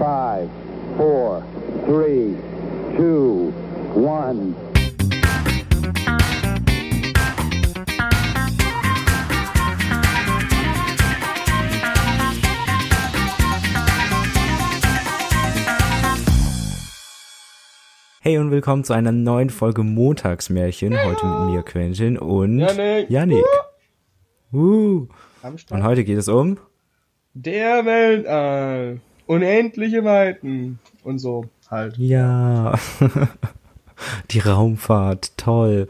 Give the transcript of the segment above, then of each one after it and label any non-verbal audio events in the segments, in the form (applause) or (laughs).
Five, four, three, two, one. Hey und willkommen zu einer neuen Folge Montagsmärchen. Heute mit mir, Quentin und Yannick. Yannick. Uh. Und heute geht es um Der Weltall. Unendliche Weiten. Und so halt. ja die Raumfahrt. Toll.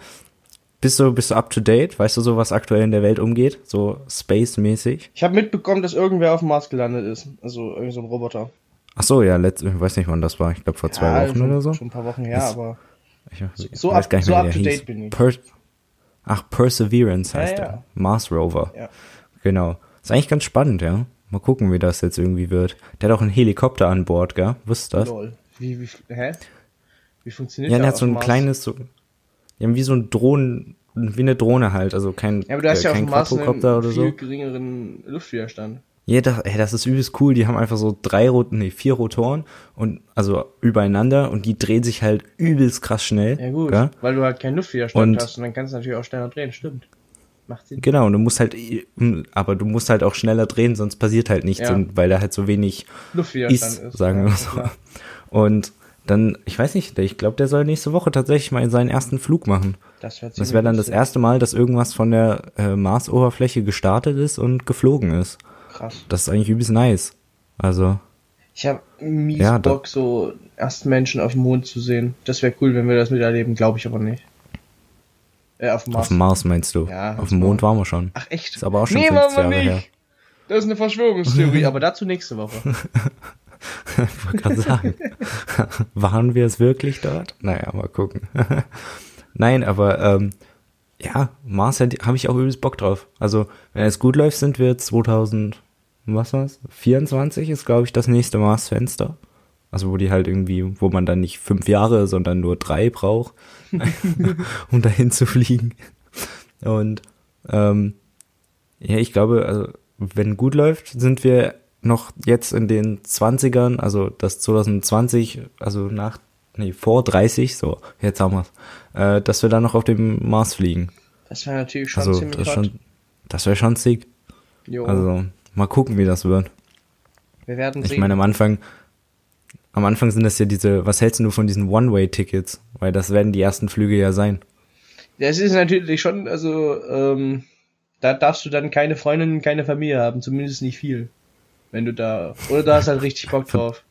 Bist du bist du up to date? Weißt du so, was aktuell in der Welt umgeht? So space-mäßig? Ich habe mitbekommen, dass irgendwer auf dem Mars gelandet ist. Also irgendwie so ein Roboter. Ach so, ja, letzt, ich weiß nicht, wann das war. Ich glaube vor zwei Ja, Wochen schon, oder so. Schon ein paar Wochen her, Ist- aber Ich, ich so weiß up- gar nicht so mehr, wie up to hieß. date bin ich. Per Ach, Perseverance heißt Ja, er. ja. Mars Rover. ja. Genau. Ist eigentlich ganz spannend, ja. Mal gucken, wie das jetzt irgendwie wird. Der hat auch einen Helikopter an Bord, gell? Wusstest du das? Lol. Wie, wie, hä? Wie funktioniert Ja, das der hat so ein Mars? kleines, so, ja, wie so ein Drohnen, wie eine Drohne halt, also kein, Ja, aber du hast äh, ja auf dem Mars einen oder viel so. geringeren Luftwiderstand. Ja, das, ey, das ist übelst cool. Die haben einfach so drei nee, vier Rotoren und, also übereinander und die drehen sich halt übelst krass schnell. Ja gut, Gell? weil du halt keinen Luftwiderstand Und- hast und dann kannst du natürlich auch schneller drehen, stimmt. Macht Sinn. Genau, und du musst halt, aber du musst halt auch schneller drehen, sonst passiert halt nichts, Ja. und, weil da halt so wenig Luftwiderstand ist, ist. sagen wir so. klar. Und dann, ich weiß nicht, ich glaube, der soll nächste Woche tatsächlich mal seinen ersten Flug machen. Das, Das wäre dann das erste Mal, dass irgendwas von der äh, Marsoberfläche gestartet ist und geflogen ist. Krass. Das ist eigentlich übelst nice. Also, Ich habe mies Ja, Bock, so ersten Menschen auf dem Mond zu sehen. Das wäre cool, wenn wir das miterleben, glaube ich aber nicht. Äh, auf dem Mars. auf dem Mars meinst du? Ja, auf dem Mond waren wir schon. Ach echt? Ist aber auch schon nee, 50 machen wir Jahre nicht. her. Das ist eine Verschwörungstheorie, (laughs) aber dazu nächste Woche. (laughs) Ich wollte gerade sagen. (laughs) Waren wir es wirklich dort? Naja, mal gucken. Nein, aber ähm, ja, Mars habe ich auch übelst Bock drauf. Also, wenn es gut läuft, sind wir 2000, was war's? 24 ist, glaube ich, das nächste Mars-Fenster. Also, wo die halt irgendwie, wo man dann nicht fünf Jahre, sondern nur drei braucht, um dahin zu fliegen. Und ähm, ja, ich glaube, also, wenn gut läuft, sind wir noch jetzt in den 20ern, also das 2020, also nach, nee, vor 30, so, jetzt haben wir's, äh, dass wir dann noch auf dem Mars fliegen. Das wäre natürlich schon Also, ziemlich das, schon, das wäre schon sick. Jo, Also, mal gucken, wie das wird. wir werden Ich sehen. meine, am Anfang, am Anfang sind das ja diese, was hältst du von diesen One-Way-Tickets? Weil das werden die ersten Flüge ja sein. das ist natürlich schon, also, ähm, da darfst du dann keine Freundin, keine Familie haben, zumindest nicht viel. Wenn du da, oder du hast halt richtig Bock (laughs) drauf.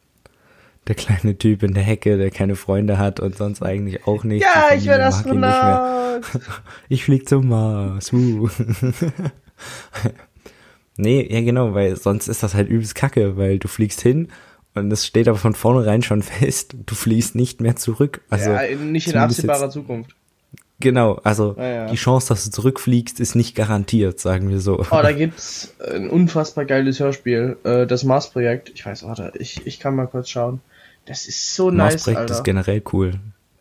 Der kleine Typ in der Hecke, der keine Freunde hat und sonst eigentlich auch nicht. Ja, ich werde. Astronaut. (laughs) Ich flieg zum Mars. Uh. (laughs) nee, ja genau, weil sonst ist das halt übelst kacke, weil du fliegst hin und es steht aber von vornherein schon fest, du fliegst nicht mehr zurück. Also ja, nicht in absehbarer jetzt- Zukunft. Genau, also Ja, ja. die Chance, dass du zurückfliegst, ist nicht garantiert, sagen wir so. Oh, da gibt's ein unfassbar geiles Hörspiel, äh, das Mars-Projekt. Ich weiß, warte, ich, ich kann mal kurz schauen. Das ist so nice, Mars-Projekt ist generell cool.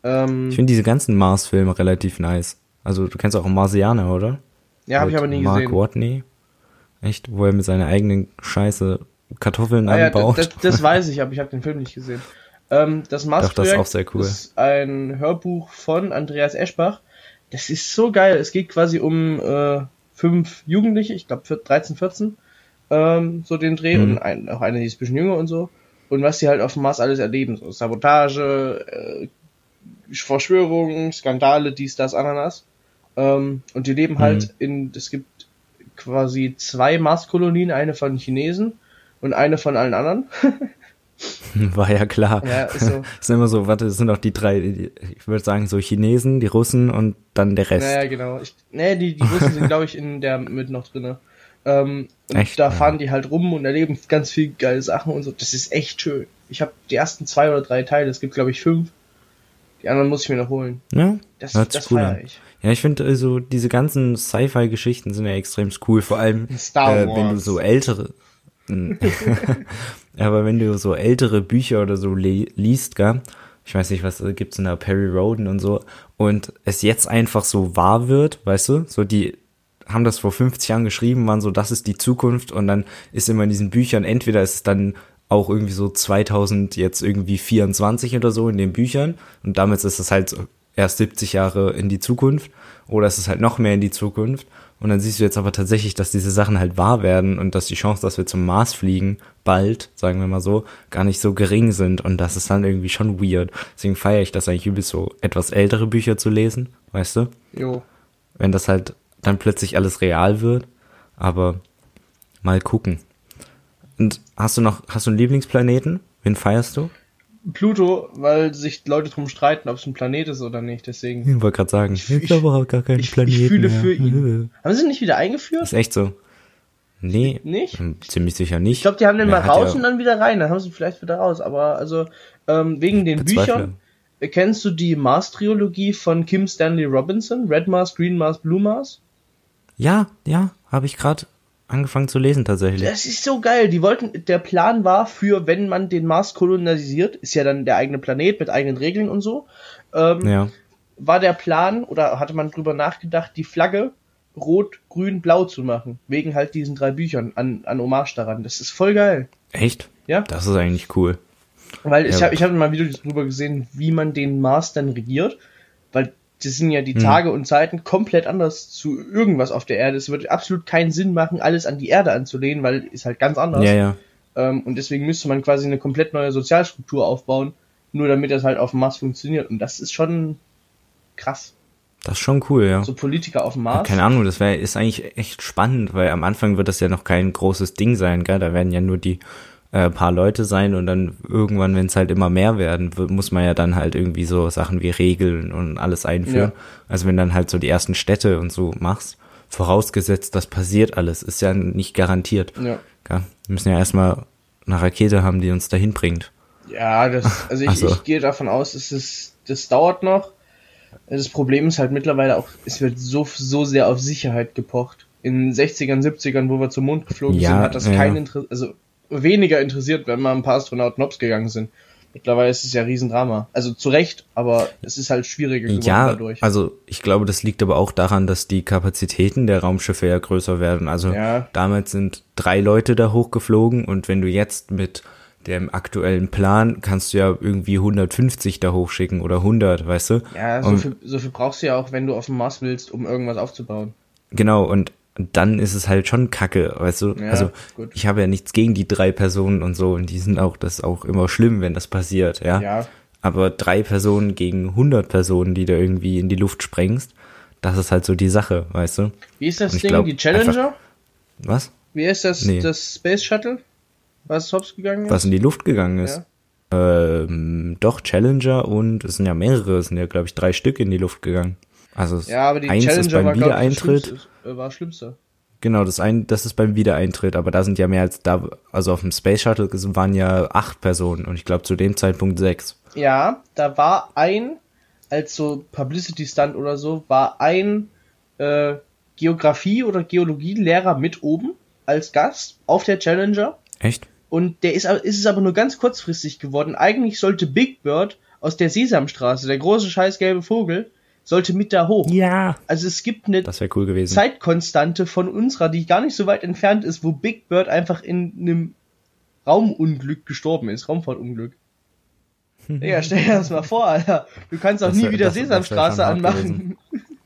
ähm, Ich finde diese ganzen Mars-Filme relativ nice. Also du kennst auch Marsianer, oder? ja, habe ich aber nie Mark gesehen. Watney. Echt? Wo er mit seiner eigenen Scheiße Kartoffeln Ah, ja, anbaut. das, das weiß (laughs) ich, aber ich habe den Film nicht gesehen. Ähm, das Mars-Projekt das ist auch sehr cool. ist ein Hörbuch von Andreas Eschbach. Das ist so geil. Es geht quasi um äh, fünf Jugendliche, ich glaube 13, 14, ähm, so den Dreh Mhm. und ein, auch eine, die ist ein bisschen jünger und so. Und was die halt auf dem Mars alles erleben, so Sabotage, äh, Verschwörungen, Skandale, dies, das, Ananas. Ähm, und die leben halt in, es gibt quasi zwei Marskolonien, eine von Chinesen und eine von allen anderen. (laughs) War ja klar. Ja, ist so. (laughs) Es sind immer so, warte, es sind auch die drei, die- ich würde sagen, so Chinesen, die Russen und dann der Rest. Naja, genau. Ich, nee, die, die Russen sind, glaube ich, in der mit noch drinne. Ähm, und Echt? da Ja. fahren die halt rum und erleben ganz viel geile Sachen und so. Das ist echt schön. Ich habe die ersten zwei oder drei Teile, es gibt, glaube ich, fünf. Die anderen muss ich mir noch holen. Ja, Das, das cool feier an. ich. Ja, ich finde, also diese ganzen Sci-Fi-Geschichten sind ja extrem cool. Vor allem, Star äh, wenn du so ältere, (laughs) aber wenn du so ältere Bücher oder so le liest, gell? Ich weiß nicht, was äh, gibt's in der Perry Roden und so. Und es jetzt einfach so wahr wird, weißt du? So die haben das vor 50 Jahren geschrieben, waren so, das ist die Zukunft und dann ist immer in diesen Büchern, entweder ist es dann auch irgendwie so 2000 jetzt irgendwie 24 oder so in den Büchern und damit ist es halt erst 70 Jahre in die Zukunft oder es ist halt noch mehr in die Zukunft und dann siehst du jetzt aber tatsächlich, dass diese Sachen halt wahr werden und dass die Chance, dass wir zum Mars fliegen, bald, sagen wir mal so, gar nicht so gering sind. Und das ist dann irgendwie schon weird. Deswegen feiere ich das eigentlich übelst so, etwas ältere Bücher zu lesen, weißt du? Jo. Wenn das halt dann plötzlich alles real wird. Aber mal gucken. Und hast du noch, hast du einen Lieblingsplaneten? Wen feierst du? Pluto, weil sich Leute drum streiten, ob es ein Planet ist oder nicht. Deswegen. Ich wollte gerade sagen, ich, ich glaube auch gar keinen ich, Planeten. Ich fühle mehr. für ihn. Haben sie nicht wieder eingeführt? Ist echt so. Nee, nicht? ziemlich sicher nicht. Ich glaube, die haben den Wer mal raus ja und dann wieder rein. Dann haben sie vielleicht wieder raus. Aber also ähm, wegen den Büchern. Kennst du die Mars-Triologie von Kim Stanley Robinson? Red Mars, Green Mars, Blue Mars? Ja, ja, habe ich gerade angefangen zu lesen tatsächlich. Das ist so geil. Die wollten, der Plan war für, wenn man den Mars kolonisiert, ist ja dann der eigene Planet mit eigenen Regeln und so. Ähm, ja. War der Plan oder hatte man drüber nachgedacht, die Flagge rot, grün, blau zu machen. Wegen halt diesen drei Büchern an, an Hommage daran. Das ist voll geil. Echt? Ja. Das ist eigentlich cool. Weil ich ja. habe ich hab mal Videos drüber gesehen, wie man den Mars dann regiert. Weil das sind ja die hm. Tage und Zeiten komplett anders zu irgendwas auf der Erde. Es wird absolut keinen Sinn machen, alles an die Erde anzulehnen, weil ist halt ganz anders. Ja, ja. Ähm, und deswegen müsste man quasi eine komplett neue Sozialstruktur aufbauen, nur damit das halt auf dem Mars funktioniert. Und das ist schon krass. Das ist schon cool, ja. So Politiker auf dem Mars. keine Ahnung, das wäre ist eigentlich echt spannend, weil am Anfang wird das ja noch kein großes Ding sein, gell? Da werden ja nur die äh, paar Leute sein und dann irgendwann, wenn es halt immer mehr werden, muss man ja dann halt irgendwie so Sachen wie Regeln und alles einführen. Ja. Also wenn dann halt so die ersten Städte und so machst, vorausgesetzt, das passiert alles, ist ja nicht garantiert. Ja. ja wir müssen ja erstmal eine Rakete haben, die uns dahin bringt. Ja, das, also ich, also. ich gehe davon aus, es ist, das dauert noch. Das Problem ist halt mittlerweile auch, es wird so, so sehr auf Sicherheit gepocht. In den 60ern, 70ern, wo wir zum Mond geflogen ja, sind, hat das ja. kein Interesse, also weniger interessiert, wenn mal ein paar Astronauten hops gegangen sind. Mittlerweile ist es ja Riesendrama. Also zu Recht, aber es ist halt schwieriger geworden ja, dadurch. Also ich glaube, das liegt aber auch daran, dass die Kapazitäten der Raumschiffe ja größer werden. Also ja. damals sind drei Leute da hochgeflogen und wenn du jetzt mit dem aktuellen Plan kannst du ja irgendwie 150 da hochschicken oder 100, weißt du? Ja, so, viel, so viel brauchst du ja auch, wenn du auf dem Mars willst, um irgendwas aufzubauen. Genau, und und dann ist es halt schon kacke, weißt du? Ja, also gut. ich habe ja nichts gegen die drei Personen und so und die sind auch, das ist auch immer schlimm, wenn das passiert, ja. ja. Aber drei Personen gegen 100 Personen, die da irgendwie in die Luft sprengst, das ist halt so die Sache, weißt du? Wie ist das Ding, glaub, die Challenger? Einfach, was? Wie ist das, nee. das Space Shuttle? Was hops gegangen ist? Was in die Luft gegangen ist? Ja. Ähm, doch, Challenger und es sind ja mehrere, es sind ja, glaube ich, drei Stück in die Luft gegangen. Also ja, aber die eins Challenger ist beim war, Wiedereintritt. Ich, das war schlimmste. Genau, das ein, das ist beim Wiedereintritt, aber da sind ja mehr als da, also auf dem Space Shuttle waren ja acht Personen und ich glaube zu dem Zeitpunkt sechs. Ja, da war ein, als so Publicity Stunt oder so, war ein äh, Geografie- oder Geologielehrer mit oben als Gast auf der Challenger. Echt? Und der ist, ist es aber nur ganz kurzfristig geworden. Eigentlich sollte Big Bird aus der Sesamstraße, der große scheiß gelbe Vogel, sollte mit da hoch. Ja. Also es gibt eine das cool gewesen. Zeitkonstante von unserer, die gar nicht so weit entfernt ist, wo Big Bird einfach in einem Raumunglück gestorben ist, Raumfahrtunglück. (laughs) ja, stell dir das mal vor, Alter. Du kannst auch das nie wieder das, Sesamstraße anmachen (laughs)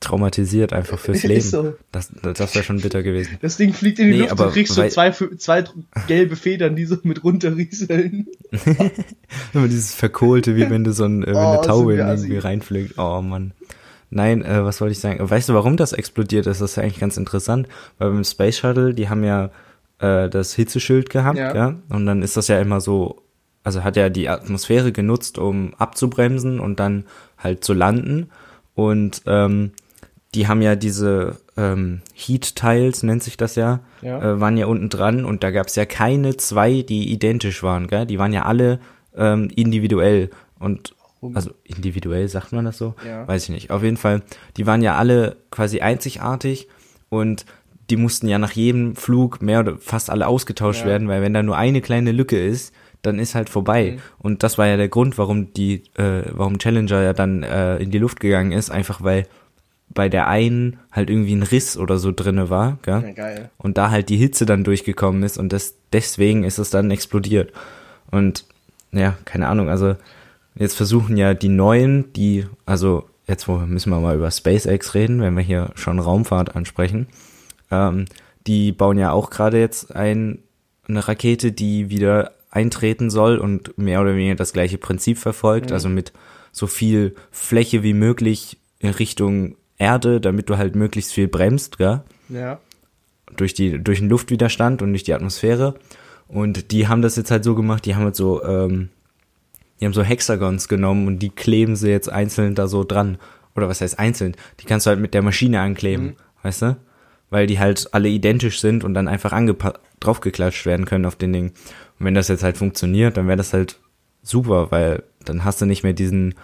traumatisiert einfach (laughs) fürs Leben. So. Das, das wäre schon bitter gewesen. Das Ding fliegt in die nee, Luft aber, und kriegst so zwei, zwei gelbe Federn, die so mit runterrieseln. (laughs) Immer dieses Verkohlte, wie wenn du so ein, äh, wenn oh, eine Taube in irgendwie reinfliegt. Oh Mann. Nein, äh, was wollte ich sagen? Weißt du, warum das explodiert ist? Das ist ja eigentlich ganz interessant. Weil beim Space Shuttle, die haben ja äh, das Hitzeschild gehabt, ja. ja. Und dann ist das ja immer so, also hat ja die Atmosphäre genutzt, um abzubremsen und dann halt zu landen. Und ähm, die haben ja diese ähm, Heat-Tiles, nennt sich das ja, ja. Äh, waren ja unten dran und da gab es ja keine zwei, die identisch waren, gell? Die waren ja alle ähm, individuell und also individuell sagt man das so? Ja. Weiß ich nicht. Auf jeden Fall, die waren ja alle quasi einzigartig und die mussten ja nach jedem Flug mehr oder fast alle ausgetauscht ja. werden, weil wenn da nur eine kleine Lücke ist, dann ist halt vorbei. Mhm. Und das war ja der Grund, warum die, äh, warum Challenger ja dann äh, in die Luft gegangen ist, einfach weil bei der einen halt irgendwie ein Riss oder so drinne war, gell? Ja, geil. Und da halt die Hitze dann durchgekommen ist und das, deswegen ist es dann explodiert. Und ja, keine Ahnung, also jetzt versuchen ja die neuen, die, also jetzt wo müssen wir mal über SpaceX reden, wenn wir hier schon Raumfahrt ansprechen. Ähm, die bauen ja auch gerade jetzt ein, eine Rakete, die wieder eintreten soll und mehr oder weniger das gleiche Prinzip verfolgt, Mhm. also mit so viel Fläche wie möglich in Richtung Erde, damit du halt möglichst viel bremst, gell? Ja. durch die durch den Luftwiderstand und durch die Atmosphäre und die haben das jetzt halt so gemacht, die haben halt so ähm, die haben so Hexagons genommen und die kleben sie jetzt einzeln da so dran oder was heißt einzeln, die kannst du halt mit der Maschine ankleben, weißt du? Weil die halt alle identisch sind und dann einfach draufgeklatscht werden können auf den Ding. Und wenn das jetzt halt funktioniert, dann wäre das halt super, weil dann hast du nicht mehr diesen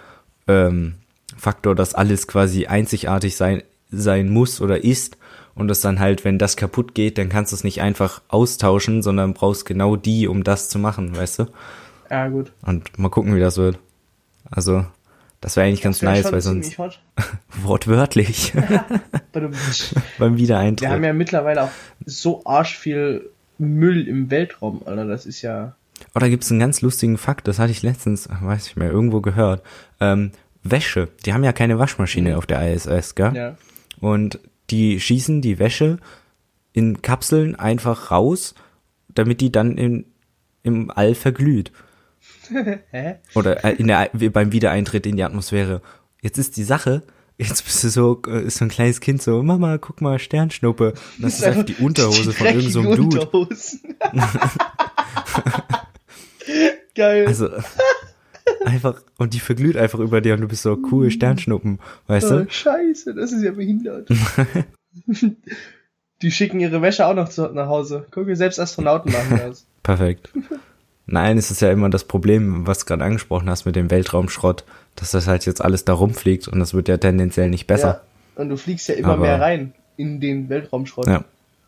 ähm, Faktor, dass alles quasi einzigartig sein, sein muss oder ist und das dann halt, wenn das kaputt geht, dann kannst du es nicht einfach austauschen, sondern brauchst genau die, um das zu machen, weißt du? Ja, gut. Und mal gucken, wie das wird. Also, das wäre eigentlich ganz wär nice, weil sonst (laughs) wortwörtlich (laughs) beim Wir Wiedereintritt. haben ja mittlerweile auch so arsch viel Müll im Weltraum, Alter. Das ist ja. Oh, da gibt's einen ganz lustigen Fakt, das hatte ich letztens, weiß ich mehr, irgendwo gehört. Ähm, Wäsche, die haben ja keine Waschmaschine auf der ISS, gell? Ja. Und die schießen die Wäsche in Kapseln einfach raus, damit die dann in, im All verglüht. (laughs) Hä? Oder äh, in der, beim Wiedereintritt in die Atmosphäre. Jetzt ist die Sache, jetzt bist du so, äh, ist so ein kleines Kind so, Mama, guck mal, Sternschnuppe. Und das ist (laughs) einfach die Unterhose von irgendeinem so Dude. (laughs) Geil. Also, einfach, und die verglüht einfach über dir und du bist so, cool, Sternschnuppen, weißt oh, du? scheiße, das ist ja behindert. (laughs) Die schicken ihre Wäsche auch noch zu, nach Hause. Guck, selbst Astronauten machen das. (laughs) Perfekt. Nein, es ist ja immer das Problem, was du gerade angesprochen hast mit dem Weltraumschrott, dass das halt jetzt alles da rumfliegt und das wird ja tendenziell nicht besser. Ja. Und du fliegst ja immer Aber- mehr rein in den Weltraumschrott. Ja.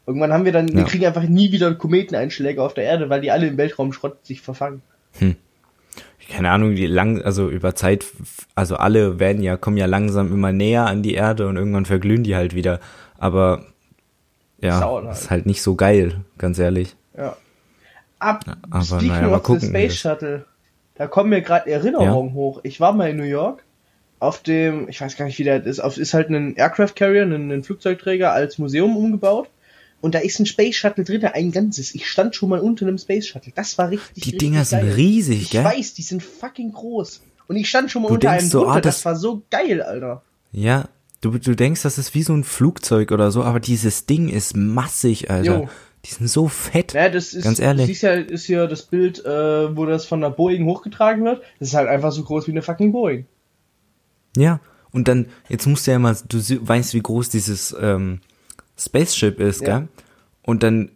Irgendwann haben wir dann, wir Ja. kriegen einfach nie wieder Kometeneinschläge auf der Erde, weil die alle im Weltraumschrott sich verfangen. Keine Ahnung, die lang, also über Zeit, also alle werden ja, kommen ja langsam immer näher an die Erde und irgendwann verglühen die halt wieder. Aber ja, halt. ist halt nicht so geil, ganz ehrlich. Ja. Ab, aber speaking naja, mal gucken, Space Shuttle, da kommen mir gerade Erinnerungen hoch. Ich war mal in New York auf dem, ich weiß gar nicht, wie der ist, auf, ist halt ein Aircraft Carrier, ein, ein Flugzeugträger als Museum umgebaut. Und da ist ein Space Shuttle drin, ein ganzes. Ich stand schon mal unter einem Space Shuttle. Das war richtig, Die richtig Dinger sind geil. riesig, Ich gell? weiß, die sind fucking groß. Und ich stand schon mal Du unter einem so, drunter. ah, das, das- war so geil, Alter. Ja, du, du denkst, das ist wie so ein Flugzeug oder so, aber dieses Ding ist massig, Alter. Jo. Die sind so fett. Ja, das ist, Ganz ehrlich. siehst ja, ist hier das Bild, äh, wo das von der Boeing hochgetragen wird. Das ist halt einfach so groß wie eine fucking Boeing. Ja, und dann, jetzt musst du ja mal, du weißt, wie groß dieses ähm, Spaceship ist, Ja. gell? Und dann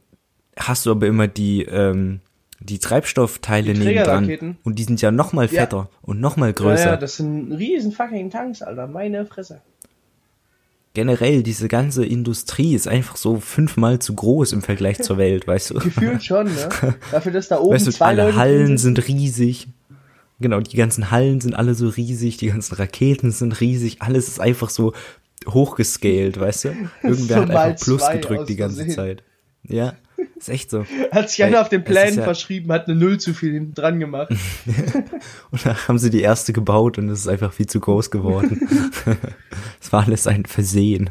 hast du aber immer die, ähm, die Treibstoffteile Die. Trägerraketen. Und die sind ja noch mal Ja. fetter und noch mal größer. Ja, ja, das sind riesen fucking Tanks, Alter. Meine Fresse. Generell, diese ganze Industrie ist einfach so fünfmal zu groß im Vergleich zur Welt, (laughs) weißt du? Gefühlt schon, ne? Dafür, dass da oben Weißt du, zwei alle Leute Hallen sind riesig. Genau, die ganzen Hallen sind alle so riesig, die ganzen Raketen sind riesig, alles ist einfach so hochgescaled, weißt du? Irgendwer hat einfach Plus gedrückt die ganze Versehen. Zeit. Ja, ist echt so. (laughs) Hat sich einer auf den Plänen ja- verschrieben, hat eine Null zu viel hinten dran gemacht. (laughs) Und dann haben sie die erste gebaut und es ist einfach viel zu groß geworden. (laughs) Es war alles ein Versehen.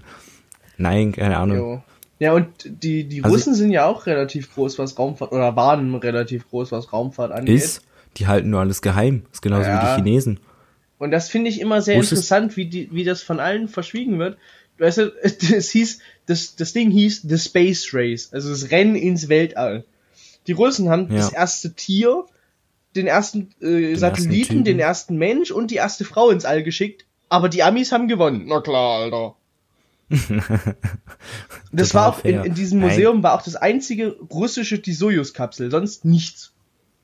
Nein, keine Ahnung. Jo. Ja, und die, die Also- Russen sind ja auch relativ groß, was Raumfahrt, oder waren relativ groß, was Raumfahrt angeht. Ist, die halten nur alles geheim. Ist genauso wie Ja. die Chinesen. Und das finde ich immer sehr Wusstest- interessant, wie, die, wie das von allen verschwiegen wird. Weißt du, (laughs) es hieß, das, das Ding hieß The Space Race, also das Rennen ins Weltall. Die Russen haben Ja. das erste Tier, den ersten äh, Satelliten, ersten den ersten Mensch und die erste Frau ins All geschickt, aber die Amis haben gewonnen. Na klar, Alter. (laughs) das war auch in, in diesem Nein. Museum war auch das einzige russische die Sojus-Kapsel, sonst nichts.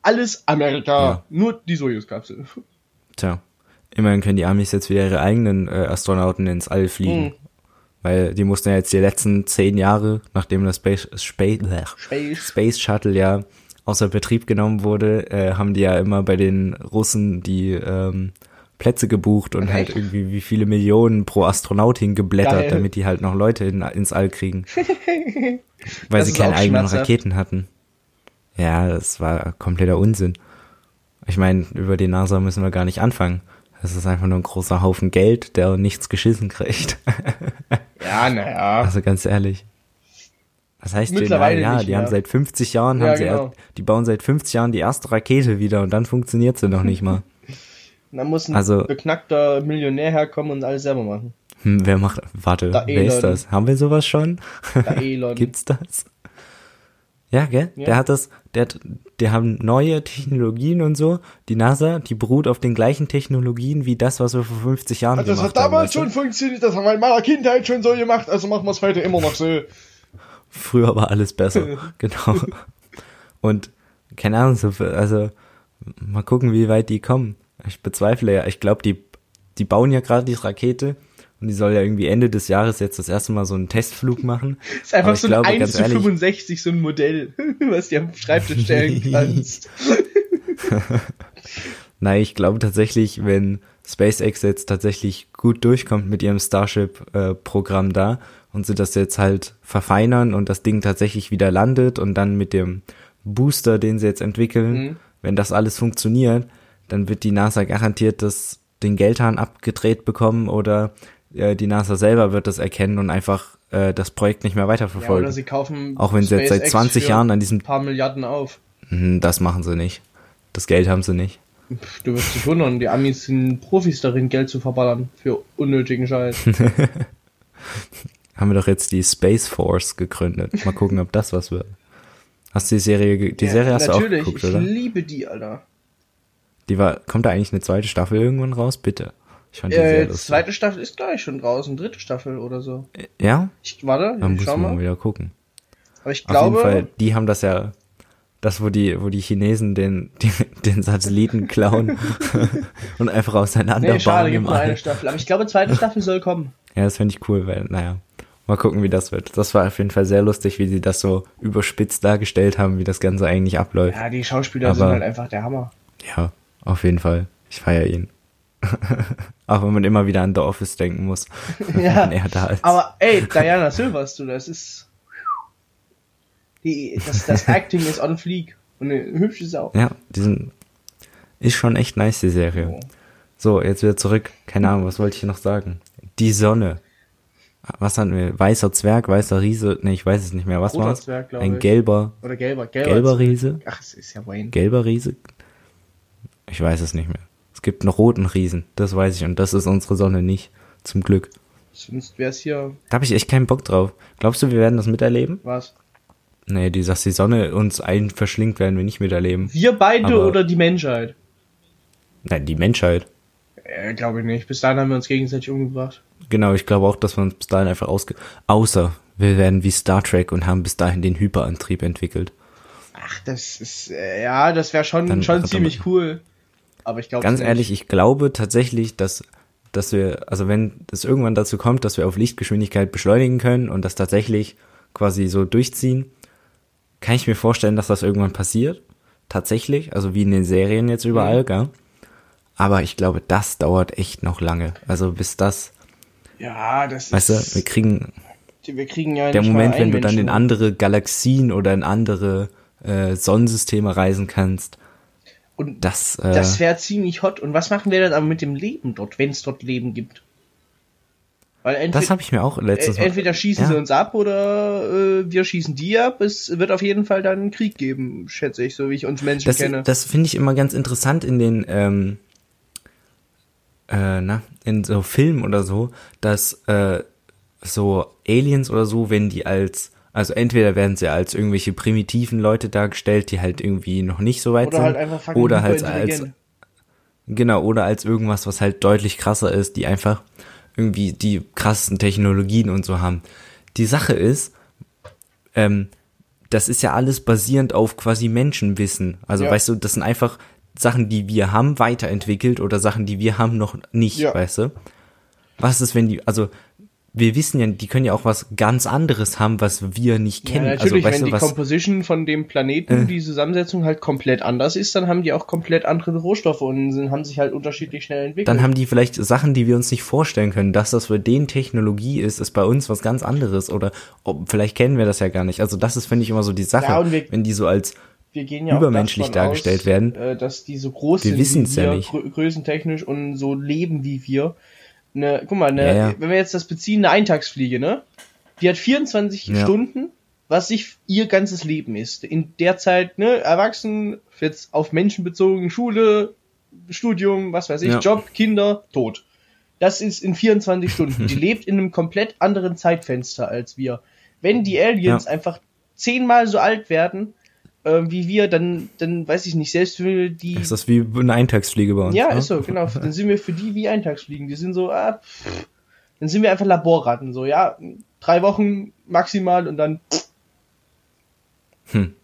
Alles Amerika, Ja. nur die Sojus-Kapsel. Tja, immerhin können die Amis jetzt wieder ihre eigenen äh, Astronauten ins All fliegen. Mhm. Weil die mussten ja jetzt die letzten zehn Jahre, nachdem das Space, Space, Space. Space Shuttle ja außer Betrieb genommen wurde, äh, haben die ja immer bei den Russen die ähm, Plätze gebucht und halt irgendwie wie viele Millionen pro Astronaut hingeblättert, Geil. damit die halt noch Leute in, ins All kriegen. (laughs) Weil Das sie keine eigenen schmerzhaft. Raketen hatten. Ja, das war kompletter Unsinn. Ich meine, über die NASA müssen wir gar nicht anfangen. Das ist einfach nur ein großer Haufen Geld, der nichts geschissen kriegt. (laughs) Ja, naja. Also ganz ehrlich. Was heißt denn? Mittlerweile ja, nicht die haben mehr. seit 50 Jahren, Ja, haben sie genau. erst, die bauen seit 50 Jahren die erste Rakete wieder und dann funktioniert sie noch nicht mal. (laughs) Da muss ein Also- beknackter Millionär herkommen und alles selber machen. Hm, wer macht, warte, Da wer ist Elon. das? Haben wir sowas schon? Der (laughs) Elon. Gibt's das? Ja, gell? Ja. Der hat das, der hat, die haben neue Technologien und so. Die NASA, die beruht auf den gleichen Technologien wie das, was wir vor 50 Jahren Also das gemacht hat haben. damals weißt du? schon funktioniert, das haben wir in meiner Kindheit schon so gemacht, also machen wir es heute immer noch so. Früher war alles besser. (laughs) genau. Und keine Ahnung, so, also mal gucken, wie weit die kommen. Ich bezweifle ja, ich glaube, die, die bauen ja gerade die Rakete und die soll ja irgendwie Ende des Jahres jetzt das erste Mal so einen Testflug machen. ist einfach so ein glaube, 1 ganz zu ehrlich- 65, so ein Modell, (laughs) was du am Schreibtisch stellen (laughs) kannst. (laughs) Nein, ich glaube tatsächlich, wenn SpaceX jetzt tatsächlich gut durchkommt mit ihrem Starship-Programm da und sie das jetzt halt verfeinern und das Ding tatsächlich wieder landet und dann mit dem Booster, den sie jetzt entwickeln, Mhm. wenn das alles funktioniert, dann wird die NASA garantiert das, den Geldhahn abgedreht bekommen oder äh, die NASA selber wird das erkennen und einfach äh, das Projekt nicht mehr Ja, oder weiterverfolgen. sie kaufen Auch wenn sie jetzt seit SpaceX 20 für Jahren an diesem, ein paar Milliarden auf. Hm, das machen sie nicht. Das Geld haben sie nicht. Du wirst dich wundern, die Amis sind Profis darin, Geld zu verballern für unnötigen Scheiß. (laughs) haben wir doch jetzt die Space Force gegründet. Mal gucken, ob das was wird. Hast du die Serie, die Serie hast du auch Natürlich, geguckt, ich oder? liebe die, Alter. Die war, kommt da eigentlich eine zweite Staffel irgendwann raus? Bitte. Ich fand die sehr Äh, lustig. zweite Staffel ist gleich schon draußen, dritte Staffel oder so. Ja? Ich, warte, Dann ich muss man mal. wieder gucken. Aber ich Auf jeden glaube, Fall, die haben das ja, das, wo die, wo die Chinesen den, den, den Satelliten klauen (laughs) und einfach auseinanderbauen nee, schade, gibt nur eine. Staffel. Aber ich glaube, zweite Staffel soll kommen. Ja, das fände ich cool, weil, naja, mal gucken, wie das wird. Das war auf jeden Fall sehr lustig, wie sie das so überspitzt dargestellt haben, wie das Ganze eigentlich abläuft. Ja, die Schauspieler sind Aber- halt einfach der Hammer. Ja, auf jeden Fall. Ich feiere ihn. (laughs) Auch wenn man immer wieder an The Office denken muss, (laughs) Ja, wenn er da ist. Aber ey, Diana Silvers, du, das ist. Die, das, das (laughs) Acting ist on fleek. Und eine hübsche Sau. ja, diesen ist schon echt nice, die Serie. Oh. So, jetzt wieder zurück. Keine Ahnung, was wollte ich hier noch sagen? Die Sonne. Was hatten wir? Weißer Zwerg, weißer Riese. Nee, ich weiß es nicht mehr. Was war's? Zwerg, Ein ich. gelber, Oder gelber. Gelber, gelber Riese? Ach, es ist ja Wayne. Gelber Riese? Ich weiß es nicht mehr. Es gibt einen roten Riesen, das weiß ich. Und das ist unsere Sonne nicht. Zum Glück. Sonst wär's hier. Da habe ich echt keinen Bock drauf. Glaubst du, wir werden das miterleben? Was? Nee, die dass die Sonne uns ein verschlingt, werden wir nicht miterleben. Wir beide Aber- oder die Menschheit? Nein, die Menschheit. Äh, glaube ich nicht. Bis dahin haben wir uns gegenseitig umgebracht. Genau, ich glaube auch, dass wir uns bis dahin einfach ausge... Außer wir werden wie Star Trek und haben bis dahin den Hyperantrieb entwickelt. Ach, das ist. Äh, ja, das wäre schon, Dann- schon ziemlich cool. Aber ich glaube Ganz ehrlich, ich glaube tatsächlich, dass, dass wir, also wenn es irgendwann dazu kommt, dass wir auf Lichtgeschwindigkeit beschleunigen können und das tatsächlich quasi so durchziehen, kann ich mir vorstellen, dass das irgendwann passiert. Tatsächlich, also wie in den Serien jetzt überall, gell? Aber ich glaube, das dauert echt noch lange. Also bis das, Ja, das weißt du, ist. wir kriegen wir kriegen ja der Moment, wenn du dann in andere Galaxien oder in andere äh, Sonnensysteme reisen kannst, Und das, äh, Das wäre ziemlich hot. Und was machen wir dann aber mit dem Leben dort, wenn es dort Leben gibt? Entweder, das habe ich mir auch letztens äh, entweder schießen Ja. sie uns ab oder äh, wir schießen die ab. Es wird auf jeden Fall dann einen Krieg geben, schätze ich, so wie ich uns Menschen Das, kenne. das finde ich immer ganz interessant in den, ähm, äh, na, in so Filmen oder so, dass äh, so Aliens oder so, wenn die als, also entweder werden sie als irgendwelche primitiven Leute dargestellt, die halt irgendwie noch nicht so weit oder sind, halt einfach fucking oder halt als, genau, oder als irgendwas, was halt deutlich krasser ist, die einfach irgendwie die krassesten Technologien und so haben. Die Sache ist, ähm, das ist ja alles basierend auf quasi Menschenwissen. Also Ja. weißt du, das sind einfach Sachen, die wir haben, weiterentwickelt oder Sachen, die wir haben, noch nicht, Ja. weißt du? Was ist, wenn die, also wir wissen ja, die können ja auch was ganz anderes haben, was wir nicht kennen. Ja, natürlich, also, weißt wenn du, die Composition von dem Planeten, Äh. die Zusammensetzung halt komplett anders ist, dann haben die auch komplett andere Rohstoffe und sind, haben sich halt unterschiedlich schnell entwickelt. dann haben die vielleicht Sachen, die wir uns nicht vorstellen können. Dass das für den Technologie ist, ist bei uns was ganz anderes. Oder ob, vielleicht kennen wir das ja gar nicht. Also das ist, finde ich, immer so die Sache, Ja, wir- wenn die so als wir gehen ja übermenschlich dargestellt aus, werden. äh, dass die so groß Wir sind wie ja wir, nicht. grö größentechnisch und so leben wie wir. Ne, guck mal, ne, Ja, ja. wenn wir jetzt das beziehen, eine Eintagsfliege, ne? Die hat 24 Ja. Stunden, was sich ihr ganzes Leben ist. In der Zeit, ne, erwachsen, jetzt auf Menschen bezogen, Schule, Studium, was weiß ich. Job, Kinder, Tod. Das ist in 24 Stunden. Die (laughs) lebt in einem komplett anderen Zeitfenster als wir. Wenn die Aliens einfach zehnmal so alt werden, äh, wie wir, dann, dann weiß ich nicht, selbst für die. ist das wie eine Eintagsfliege bei uns. ja, ne? ist so, genau. Dann sind wir für die wie Eintagsfliegen. Die sind so, ah, pff. dann sind wir einfach Laborratten, so, ja, drei Wochen maximal und dann. Hm.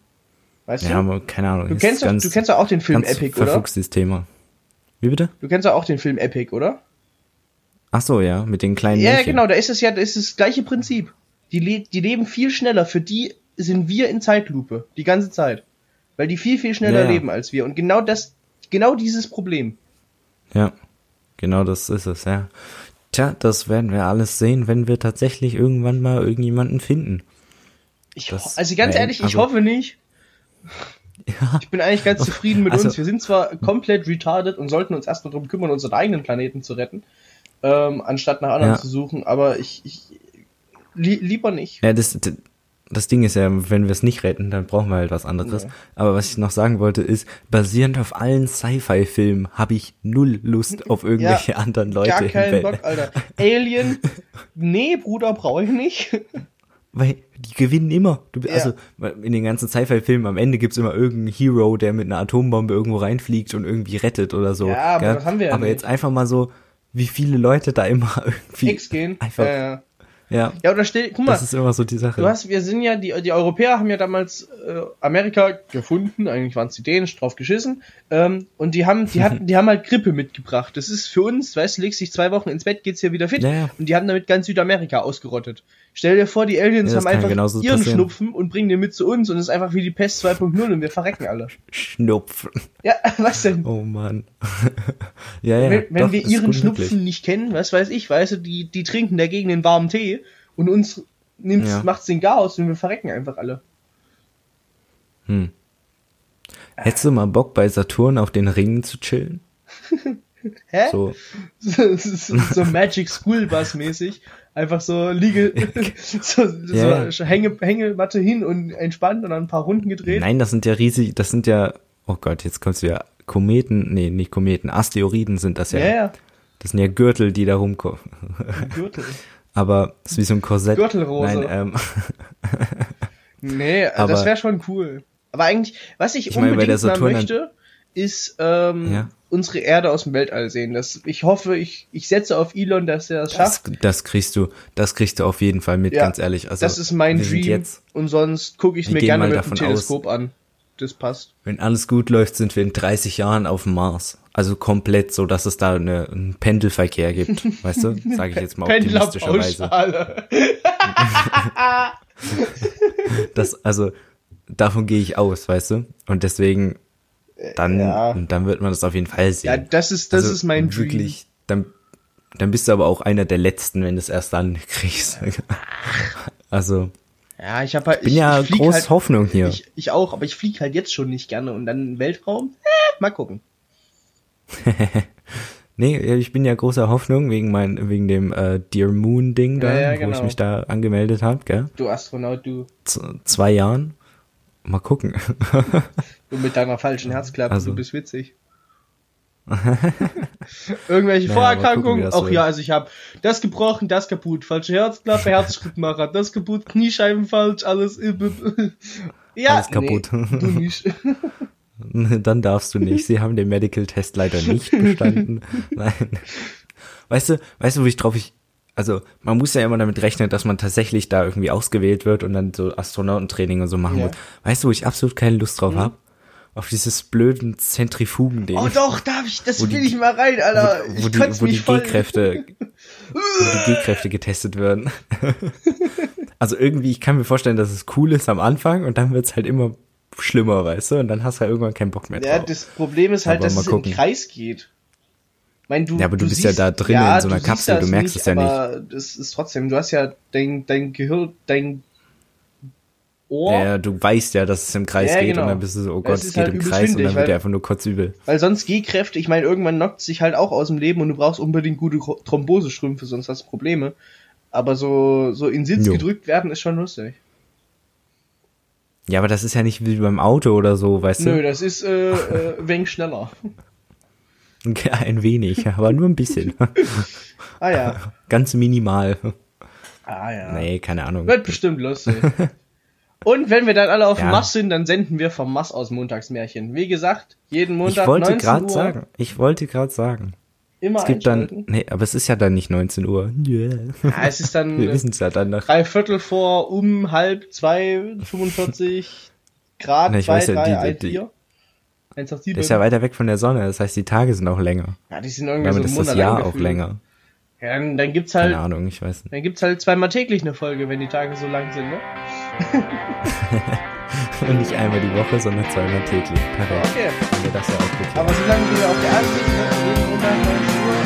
Weißt du? Ja, aber keine Ahnung. du kennst ganz, du kennst doch auch den Film Epic, oder? verfuchstes Thema. Wie bitte? Du kennst doch auch den Film Epic, oder? Ach so, ja, mit den kleinen Ja, Männchen. genau, da ist es ja, da ist das gleiche Prinzip. Die, le die leben viel schneller. Für die sind wir in Zeitlupe. Die ganze Zeit. Weil die viel, viel schneller Ja, ja. leben als wir. Und genau das, genau dieses Problem. Ja, genau das ist es, ja. Tja, das werden wir alles sehen, wenn wir tatsächlich irgendwann mal irgendjemanden finden. Ich, Das- also ganz ehrlich, ich also- hoffe nicht. (laughs) Ja. Ich bin eigentlich ganz zufrieden mit Also- uns. Wir sind zwar komplett retarded und sollten uns erstmal darum kümmern, unseren eigenen Planeten zu retten, ähm, anstatt nach anderen Ja. zu suchen, aber ich, ich li lieber nicht. Ja, das, das Ding ist ja, wenn wir es nicht retten, dann brauchen wir halt was anderes. Ja. Aber was ich noch sagen wollte, ist, basierend auf allen Sci-Fi-Filmen habe ich null Lust auf irgendwelche anderen Leute Gar keinen. Bock, Alter. Alien, nee, Bruder, brauche ich nicht. (laughs) Weil die gewinnen immer. Du, Ja. Also in den ganzen Sci-Fi-Filmen am Ende gibt's immer irgendeinen Hero, der mit einer Atombombe irgendwo reinfliegt und irgendwie rettet oder so. Ja, aber gell? das haben wir ja Aber nicht. jetzt einfach mal so, wie viele Leute da immer (laughs) irgendwie X gehen. einfach. Äh, ja, ja, oder stell, guck mal, das ist immer so die Sache. Du hast, wir sind ja, die, die Europäer haben ja damals äh, Amerika gefunden, eigentlich waren es die Dänen, drauf geschissen, ähm, und die haben, die hatten, (laughs) die haben halt Grippe mitgebracht. Das ist für uns, weißt du, legst dich zwei Wochen ins Bett, geht's hier wieder fit, Ja, ja. und die haben damit ganz Südamerika ausgerottet. Stell dir vor, die Aliens Ja, haben einfach ihren passieren. Schnupfen und bringen den mit zu uns und es ist einfach wie die Pest 2.0 und wir verrecken alle. Schnupfen. Ja, (laughs) was denn? Oh Mann. (laughs) ja, ja. wenn wenn doch, wir ihren Schnupfen möglich. nicht kennen, was weiß ich, weißt du, die, die trinken dagegen den warmen Tee und uns nimmt's, Ja. macht's den Chaos und wir verrecken einfach alle. Hm. Hättest du mal Bock bei Saturn auf den Ringen zu chillen? (laughs) Hä? So, so, so, so Magic School Bus mäßig. Einfach so liege, (laughs) (laughs) so, Ja, so Hänge, Hängematte hin und entspannt und dann ein paar Runden gedreht. nein, das sind ja riesig, das sind ja, oh Gott, jetzt kommst du ja, Kometen, nee, nicht Kometen, Asteroiden sind das ja. Ja, ja. Das sind ja Gürtel, die da rumkommen. Gürtel. (laughs) Aber es ist wie so ein Korsett. Gürtelrose. Nein, ähm, Nee, Aber- das wäre schon cool. Aber eigentlich, was ich, Ich meine, unbedingt der mal möchte, ist ähm, Ja. unsere Erde aus dem Weltall sehen. Das, ich hoffe, ich, ich setze auf Elon, dass er das das, schafft. das kriegst du, das kriegst du auf jeden Fall mit, Ja, ganz ehrlich. Also, das ist mein Dream. Jetzt, und sonst gucke ich mir gerne mit dem Teleskop an. Das passt. wenn alles gut läuft, sind wir in 30 Jahren auf dem Mars. Also komplett so, dass es da eine, einen Pendelverkehr gibt. (laughs) Weißt du? Sage ich jetzt mal optimistischerweise. (laughs) Das, also, davon gehe ich aus, weißt du? Und deswegen, dann, Ja. dann wird man das auf jeden Fall sehen. Ja, das ist, das Also ist mein Dream. Wirklich, dann, dann bist du aber auch einer der Letzten, wenn du es erst dann (laughs) kriegst. Also, Ja, ich habe halt, bin ja flieg groß halt, Hoffnung hier. Ich, ich auch, aber ich fliege halt jetzt schon nicht gerne und dann Weltraum. Äh, mal gucken. (laughs) Nee, ich bin ja großer Hoffnung wegen mein, wegen dem äh, Dear Moon Ding da, Ja, ja, wo ich genau. mich da angemeldet habe, gell? Du Astronaut, du. Z zwei Jahren. Mal gucken. (laughs) Du mit deiner falschen Herzklappe, Also. du bist witzig. (laughs) Irgendwelche Naja, Vorerkrankungen? so ja, also ich habe das gebrochen, das kaputt, falsche Herzklappe, Herzschrittmacher, das kaputt, Kniescheiben falsch, alles. (laughs) ja, Alles kaputt. Nee, du nicht. Dann darfst du nicht. Sie haben den Medical Test leider nicht bestanden. Nein. Weißt du, weißt du, wo ich drauf ich, also man muss ja immer damit rechnen, dass man tatsächlich da irgendwie ausgewählt wird und dann so Astronautentraining und so machen Ja. muss. Weißt du, wo ich absolut keine Lust drauf hab? Auf dieses blöden Zentrifugen-Ding. Oh doch, darf ich, das will die- ich mal rein, Alter. wo die, wo die voll. G-Kräfte, wo die G-Kräfte getestet werden. (laughs) also irgendwie, ich kann mir vorstellen, dass es cool ist am Anfang und dann wird's halt immer schlimmer, weißt du? Und dann hast du halt irgendwann keinen Bock mehr drauf. Ja, das Problem ist halt, Aber dass es gucken. im Kreis geht. Mein, du, Ja, aber du bist ja siehst, da drin in so einer du Kapsel, du merkst es ja nicht. Aber das ist trotzdem, du hast ja dein, dein Gehirn, dein Ohr, Ja, ja, du weißt ja, dass es im Kreis Ja, geht genau. und dann bist du so, oh Gott, Es es geht halt im übel Kreis und dann wird dir einfach nur kotzübel. weil sonst G-Kräfte, ich meine, irgendwann knockt sich halt auch aus dem Leben und du brauchst unbedingt gute Thrombosestrümpfe, sonst hast du Probleme. Aber so, so in Sitz Jo. gedrückt werden ist schon lustig. Ja, aber das ist ja nicht wie beim Auto oder so, weißt Nö, du? das ist äh, äh, wenig schneller. (laughs) (laughs) Ein wenig, aber nur ein bisschen. (laughs) Ah ja. (laughs) Ganz minimal. Ah ja. Nee, keine Ahnung. Wird bestimmt lustig. Und wenn wir dann alle auf dem Ja. Mars sind, dann senden wir vom Mars aus Montagsmärchen. Wie gesagt, jeden Ich Montag wollte 19 gerade sagen, ich wollte gerade sagen. immer Es gibt dann, nee, aber es ist ja dann nicht 19 Uhr. Yeah. Ja, es ist dann Wir wissen es ja dann nach. drei Viertel vor, um halb, zwei, 45 Grad, Na, ich zwei, weiß ja, drei, die- ein, die- Eins nach sieben. Der ist ja weiter weg von der Sonne, das heißt, die Tage sind auch länger. Ja, die sind irgendwie Damit so ist das Jahr auch länger. Ja, dann, dann gibt's halt, Keine Ahnung, ich weiß nicht. dann gibt's halt zweimal täglich eine Folge, wenn die Tage so lang sind, ne? (laughs) Und nicht einmal die Woche, sondern zweimal täglich. Perfekt. Okay. Das ja auch. Aber solange wir auf der Erde sind, ne,